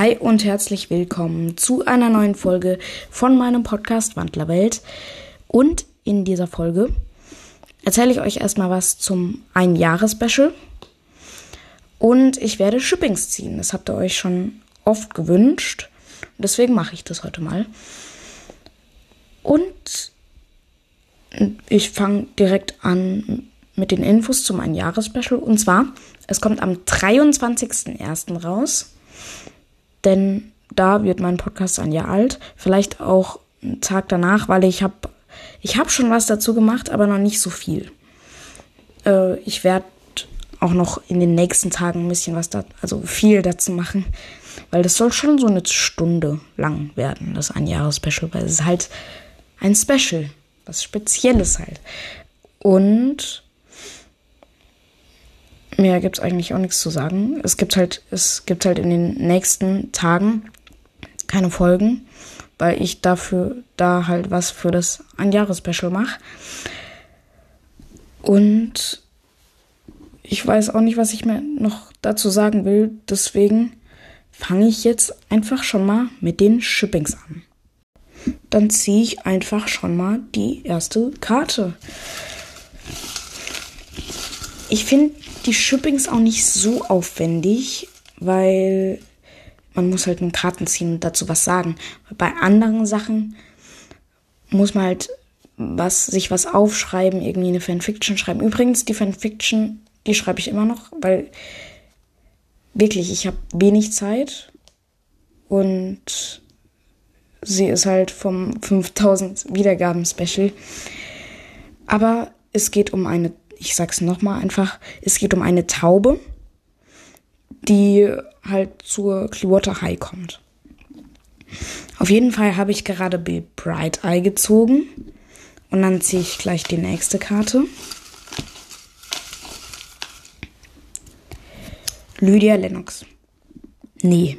Hi und herzlich willkommen zu einer neuen Folge von meinem Podcast Wandlerwelt. Und in dieser Folge erzähle ich euch erstmal was zum Ein-Jahres-Special. Und ich werde Shippings ziehen. Das habt ihr euch schon oft gewünscht. Deswegen mache ich das heute mal. Und ich fange direkt an mit den Infos zum Ein-Jahres-Special. Und zwar, es kommt am 23.01. raus. Denn da wird mein Podcast ein Jahr alt. Vielleicht auch einen Tag danach, weil ich habe ich hab schon was dazu gemacht, aber noch nicht so viel. Äh, ich werde auch noch in den nächsten Tagen ein bisschen was da, also viel dazu machen. Weil das soll schon so eine Stunde lang werden, das Ein-Jahres-Special. Weil es ist halt ein Special. Was Spezielles halt. Und mehr gibt es eigentlich auch nichts zu sagen. Es gibt halt, es gibt halt in den nächsten Tagen keine Folgen, weil ich dafür da halt was für das Anjahres-Special mache. Und ich weiß auch nicht, was ich mir noch dazu sagen will. Deswegen fange ich jetzt einfach schon mal mit den Shippings an. Dann ziehe ich einfach schon mal die erste Karte. Ich finde die Shippings auch nicht so aufwendig, weil man muss halt einen Karten ziehen und dazu was sagen. Bei anderen Sachen muss man halt was, sich was aufschreiben, irgendwie eine Fanfiction schreiben. Übrigens, die Fanfiction, die schreibe ich immer noch, weil wirklich, ich habe wenig Zeit und sie ist halt vom 5000 Wiedergaben Special. Aber es geht um eine ich sag's nochmal einfach, es geht um eine Taube, die halt zur Clearwater High kommt. Auf jeden Fall habe ich gerade Bill Bright Eye gezogen. Und dann ziehe ich gleich die nächste Karte. Lydia Lennox. Nee.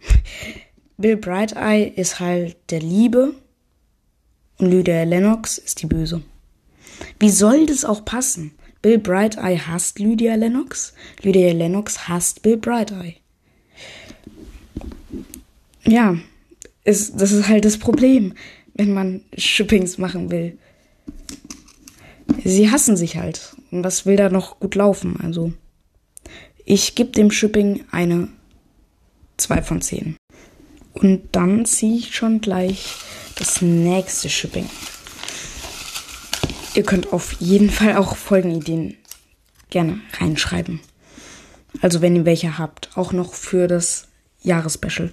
Bill Bright Eye ist halt der Liebe und Lydia Lennox ist die Böse. Wie soll das auch passen? Bill Bright hasst Lydia Lennox. Lydia Lennox hasst Bill Bright. Ja, ist, das ist halt das Problem, wenn man Shippings machen will. Sie hassen sich halt. Und was will da noch gut laufen? Also, ich gebe dem Shipping eine 2 von 10. Und dann ziehe ich schon gleich das nächste Shipping. Ihr könnt auf jeden Fall auch Folgenideen gerne reinschreiben. Also wenn ihr welche habt, auch noch für das Jahresspecial.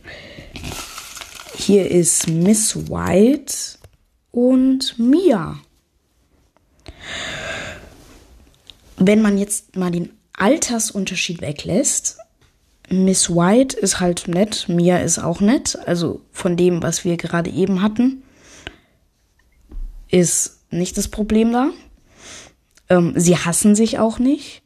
Hier ist Miss White und Mia. Wenn man jetzt mal den Altersunterschied weglässt, Miss White ist halt nett, Mia ist auch nett. Also von dem, was wir gerade eben hatten, ist nicht das Problem da. Ähm, sie hassen sich auch nicht.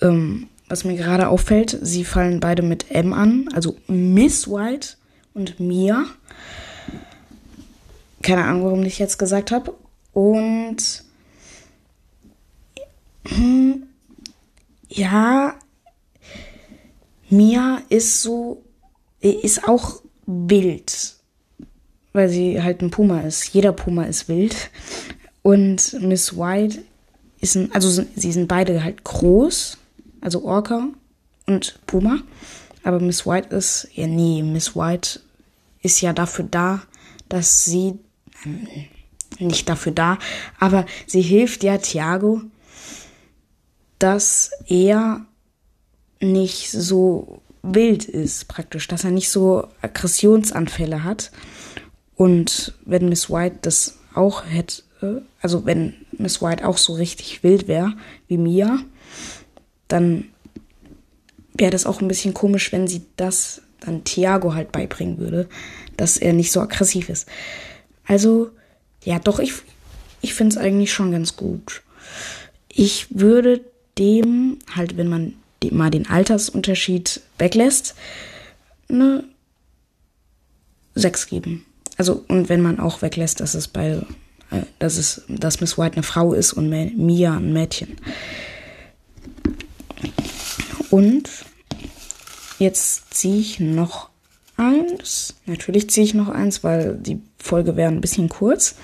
Ähm, was mir gerade auffällt, sie fallen beide mit M an, also Miss White und Mia. Keine Ahnung, warum ich jetzt gesagt habe. Und hm, ja, Mia ist so, ist auch wild weil sie halt ein Puma ist. Jeder Puma ist wild. Und Miss White ist ein, also sie sind beide halt groß, also Orca und Puma. Aber Miss White ist, ja nee, Miss White ist ja dafür da, dass sie, ähm, nicht dafür da, aber sie hilft ja Thiago, dass er nicht so wild ist, praktisch, dass er nicht so Aggressionsanfälle hat. Und wenn Miss White das auch hätte, also wenn Miss White auch so richtig wild wäre wie Mia, dann wäre das auch ein bisschen komisch, wenn sie das dann Thiago halt beibringen würde, dass er nicht so aggressiv ist. Also, ja, doch, ich, ich finde es eigentlich schon ganz gut. Ich würde dem, halt, wenn man dem mal den Altersunterschied weglässt, eine 6 geben. Also, und wenn man auch weglässt, dass es bei, äh, dass es, dass Miss White eine Frau ist und Mia ein Mädchen. Und jetzt ziehe ich noch eins. Natürlich ziehe ich noch eins, weil die Folge wäre ein bisschen kurz.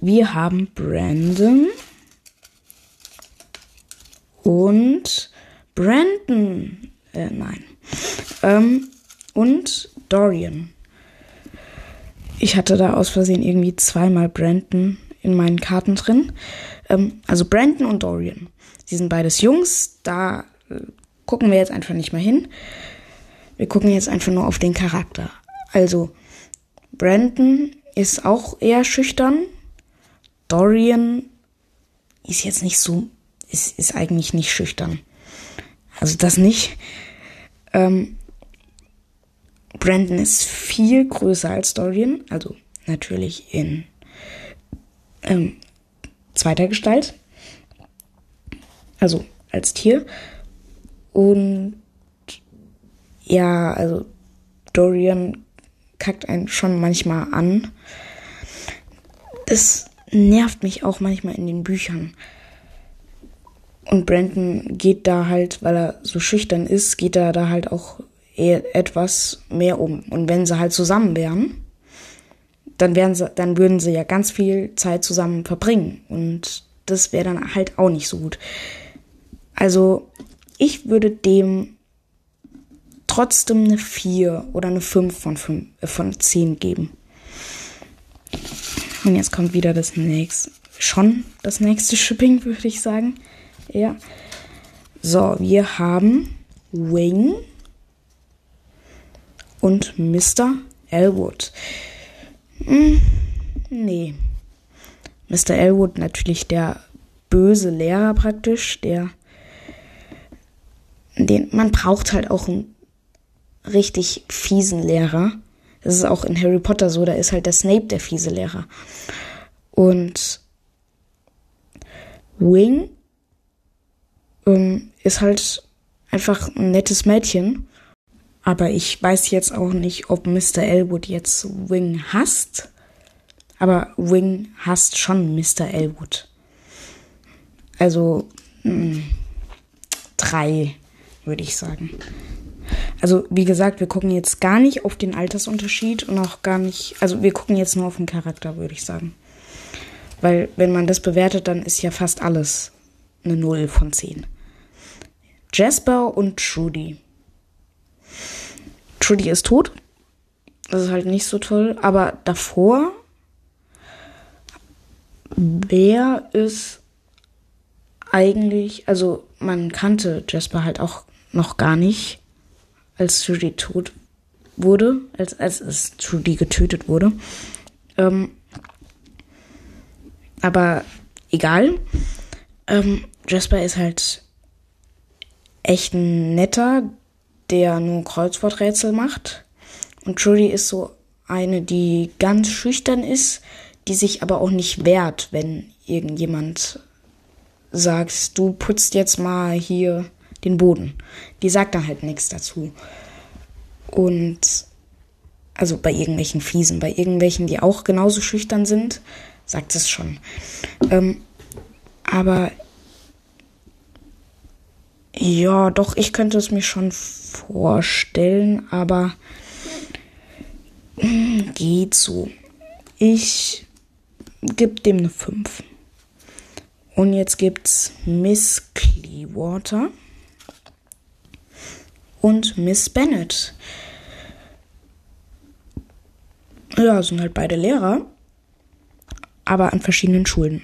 Wir haben Brandon und Brandon. Äh, nein. Ähm, und Dorian. Ich hatte da aus Versehen irgendwie zweimal Brandon in meinen Karten drin. Ähm, also Brandon und Dorian. Sie sind beides Jungs. Da äh, gucken wir jetzt einfach nicht mehr hin. Wir gucken jetzt einfach nur auf den Charakter. Also, Brandon ist auch eher schüchtern. Dorian ist jetzt nicht so, ist, ist eigentlich nicht schüchtern. Also das nicht. Ähm, Brandon ist viel größer als Dorian, also natürlich in ähm, zweiter Gestalt, also als Tier. Und ja, also Dorian kackt einen schon manchmal an. Das nervt mich auch manchmal in den Büchern. Und Brandon geht da halt, weil er so schüchtern ist, geht er da halt auch etwas mehr um. Und wenn sie halt zusammen wären, dann wären sie, dann würden sie ja ganz viel Zeit zusammen verbringen. Und das wäre dann halt auch nicht so gut. Also, ich würde dem trotzdem eine 4 oder eine 5 von, 5, äh, von 10 geben. Und jetzt kommt wieder das nächste, schon das nächste Shipping, würde ich sagen. Ja. So, wir haben Wing und Mr. Elwood. Hm, nee. Mr. Elwood natürlich der böse Lehrer praktisch, der den man braucht halt auch einen richtig fiesen Lehrer. Das ist auch in Harry Potter so, da ist halt der Snape der fiese Lehrer. Und Wing ähm, ist halt einfach ein nettes Mädchen. Aber ich weiß jetzt auch nicht, ob Mr. Elwood jetzt Wing hasst. Aber Wing hasst schon Mr. Elwood. Also mh, hm, drei, würde ich sagen. Also wie gesagt, wir gucken jetzt gar nicht auf den Altersunterschied und auch gar nicht, also wir gucken jetzt nur auf den Charakter, würde ich sagen. Weil wenn man das bewertet, dann ist ja fast alles eine 0 von 10. Jasper und Trudy. Trudy ist tot. Das ist halt nicht so toll. Aber davor, wer ist eigentlich, also man kannte Jasper halt auch noch gar nicht als Trudy tot wurde, als, als es Trudy getötet wurde. Ähm, aber egal. Ähm, Jasper ist halt echt ein netter, der nur Kreuzworträtsel macht. Und Trudy ist so eine, die ganz schüchtern ist, die sich aber auch nicht wehrt, wenn irgendjemand sagt, du putzt jetzt mal hier den Boden. Die sagt dann halt nichts dazu. Und also bei irgendwelchen Fiesen, bei irgendwelchen, die auch genauso schüchtern sind, sagt es schon. Ähm, aber ja, doch, ich könnte es mir schon vorstellen, aber hm, geht so. Ich gebe dem eine 5. Und jetzt gibt's Miss Clearwater und Miss Bennett. Ja, sind halt beide Lehrer, aber an verschiedenen Schulen.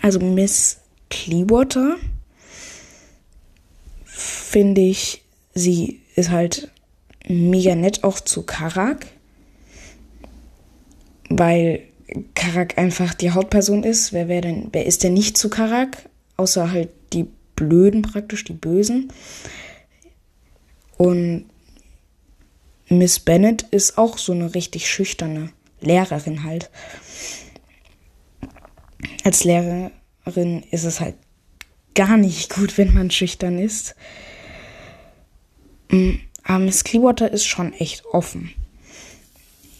Also Miss Clearwater finde ich, sie ist halt mega nett auch zu Karak, weil Karak einfach die Hauptperson ist. Wer wäre denn, wer ist denn nicht zu Karak? Außer halt die Blöden praktisch, die Bösen. Und Miss Bennett ist auch so eine richtig schüchterne Lehrerin halt. Als Lehrerin ist es halt gar nicht gut, wenn man schüchtern ist. Mm, aber Miss Clearwater ist schon echt offen.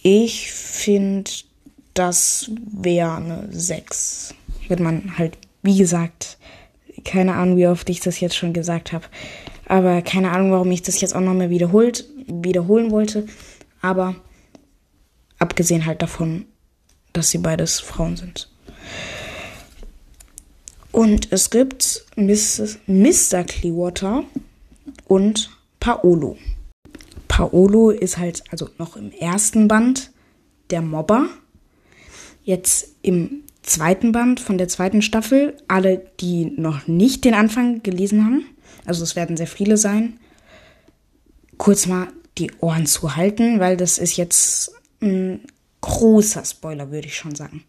Ich finde, das wäre eine 6. Wird man halt, wie gesagt, keine Ahnung, wie oft ich das jetzt schon gesagt habe. Aber keine Ahnung, warum ich das jetzt auch nochmal wiederholt, wiederholen wollte. Aber abgesehen halt davon, dass sie beides Frauen sind. Und es gibt Miss, Mr. Clearwater und Paolo. Paolo ist halt also noch im ersten Band der Mobber. Jetzt im zweiten Band von der zweiten Staffel. Alle, die noch nicht den Anfang gelesen haben, also es werden sehr viele sein, kurz mal die Ohren zu halten, weil das ist jetzt ein großer Spoiler, würde ich schon sagen.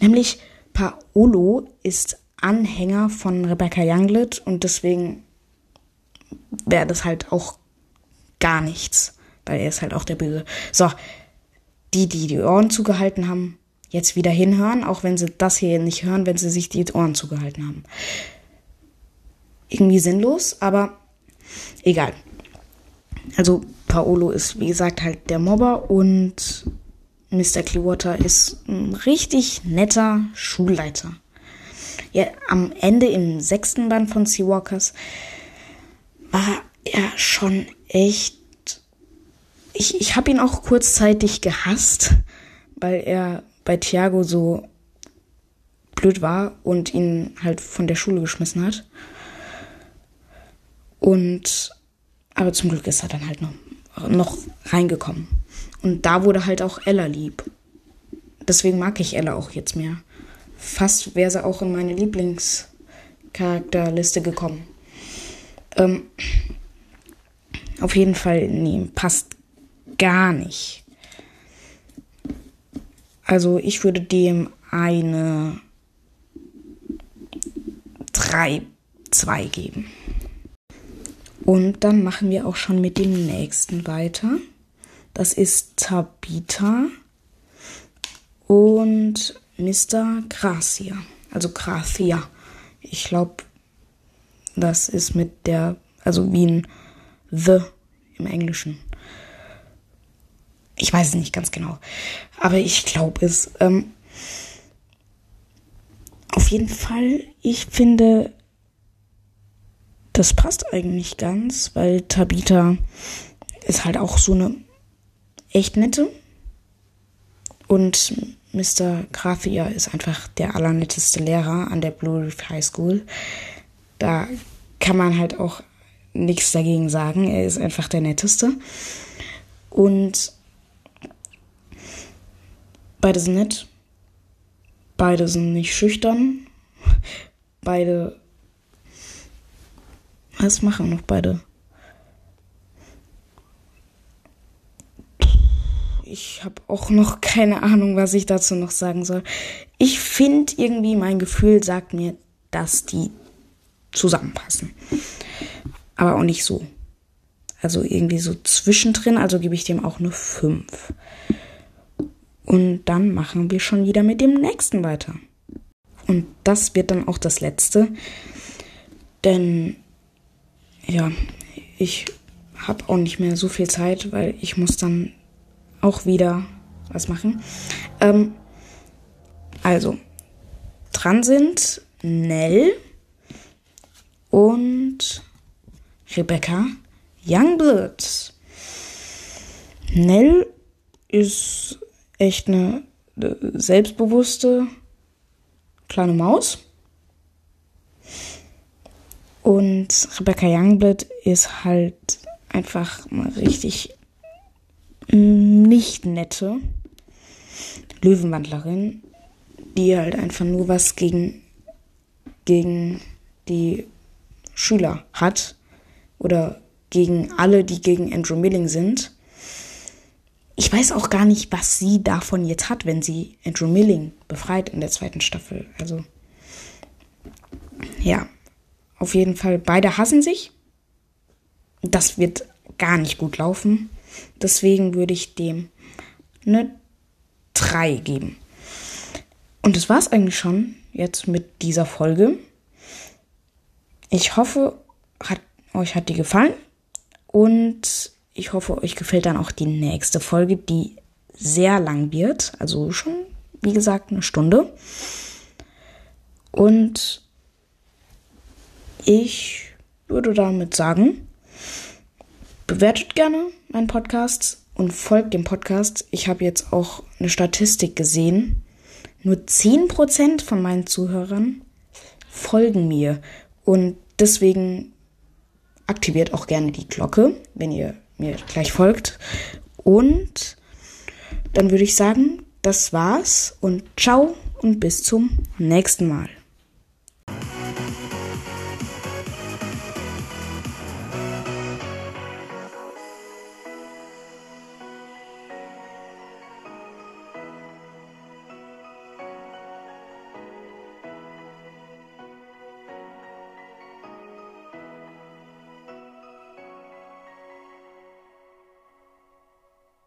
Nämlich Paolo ist Anhänger von Rebecca Younglid und deswegen wäre das halt auch gar nichts, weil er ist halt auch der Böse. So, die, die die Ohren zugehalten haben, jetzt wieder hinhören, auch wenn sie das hier nicht hören, wenn sie sich die Ohren zugehalten haben. Irgendwie sinnlos, aber egal. Also Paolo ist, wie gesagt, halt der Mobber und Mr. Clearwater ist ein richtig netter Schulleiter. Ja, am Ende im sechsten Band von Seawalkers war er schon echt. Ich, ich habe ihn auch kurzzeitig gehasst, weil er bei Thiago so blöd war und ihn halt von der Schule geschmissen hat. Und aber zum Glück ist er dann halt noch, noch reingekommen. Und da wurde halt auch Ella lieb. Deswegen mag ich Ella auch jetzt mehr. Fast wäre sie auch in meine Lieblingscharakterliste gekommen. Ähm, auf jeden Fall, nee, passt gar nicht. Also ich würde dem eine 3, 2 geben. Und dann machen wir auch schon mit dem nächsten weiter. Das ist Tabitha und Mr. Gracia. Also Gracia. Ich glaube, das ist mit der, also wie ein The im Englischen. Ich weiß es nicht ganz genau. Aber ich glaube es. Ähm, auf jeden Fall, ich finde, das passt eigentlich ganz, weil Tabitha ist halt auch so eine echt nette. Und Mr. Grathia ist einfach der allernetteste Lehrer an der Blue Reef High School. Da kann man halt auch nichts dagegen sagen. Er ist einfach der netteste. Und beide sind nett. Beide sind nicht schüchtern. Beide. Was machen noch beide? ich habe auch noch keine Ahnung, was ich dazu noch sagen soll. Ich finde irgendwie, mein Gefühl sagt mir, dass die zusammenpassen. Aber auch nicht so. Also irgendwie so zwischendrin, also gebe ich dem auch eine 5. Und dann machen wir schon wieder mit dem nächsten weiter. Und das wird dann auch das letzte. Denn ja, ich habe auch nicht mehr so viel Zeit, weil ich muss dann auch wieder was machen. Ähm, also, dran sind Nell und Rebecca Youngblood. Nell ist echt eine selbstbewusste kleine Maus. Und Rebecca Youngblood ist halt einfach eine richtig nicht nette Löwenwandlerin, die halt einfach nur was gegen, gegen die Schüler hat oder gegen alle, die gegen Andrew Milling sind. Ich weiß auch gar nicht, was sie davon jetzt hat, wenn sie Andrew Milling befreit in der zweiten Staffel. Also, ja, auf jeden Fall, beide hassen sich. Das wird gar nicht gut laufen. Deswegen würde ich dem eine 3 geben. Und das war es eigentlich schon jetzt mit dieser Folge. Ich hoffe, hat, euch hat die gefallen. Und ich hoffe, euch gefällt dann auch die nächste Folge, die sehr lang wird. Also schon, wie gesagt, eine Stunde. Und ich würde damit sagen, bewertet gerne meinen Podcast und folgt dem Podcast. Ich habe jetzt auch eine Statistik gesehen. Nur 10% von meinen Zuhörern folgen mir. Und deswegen aktiviert auch gerne die Glocke, wenn ihr mir gleich folgt. Und dann würde ich sagen, das war's und ciao und bis zum nächsten Mal.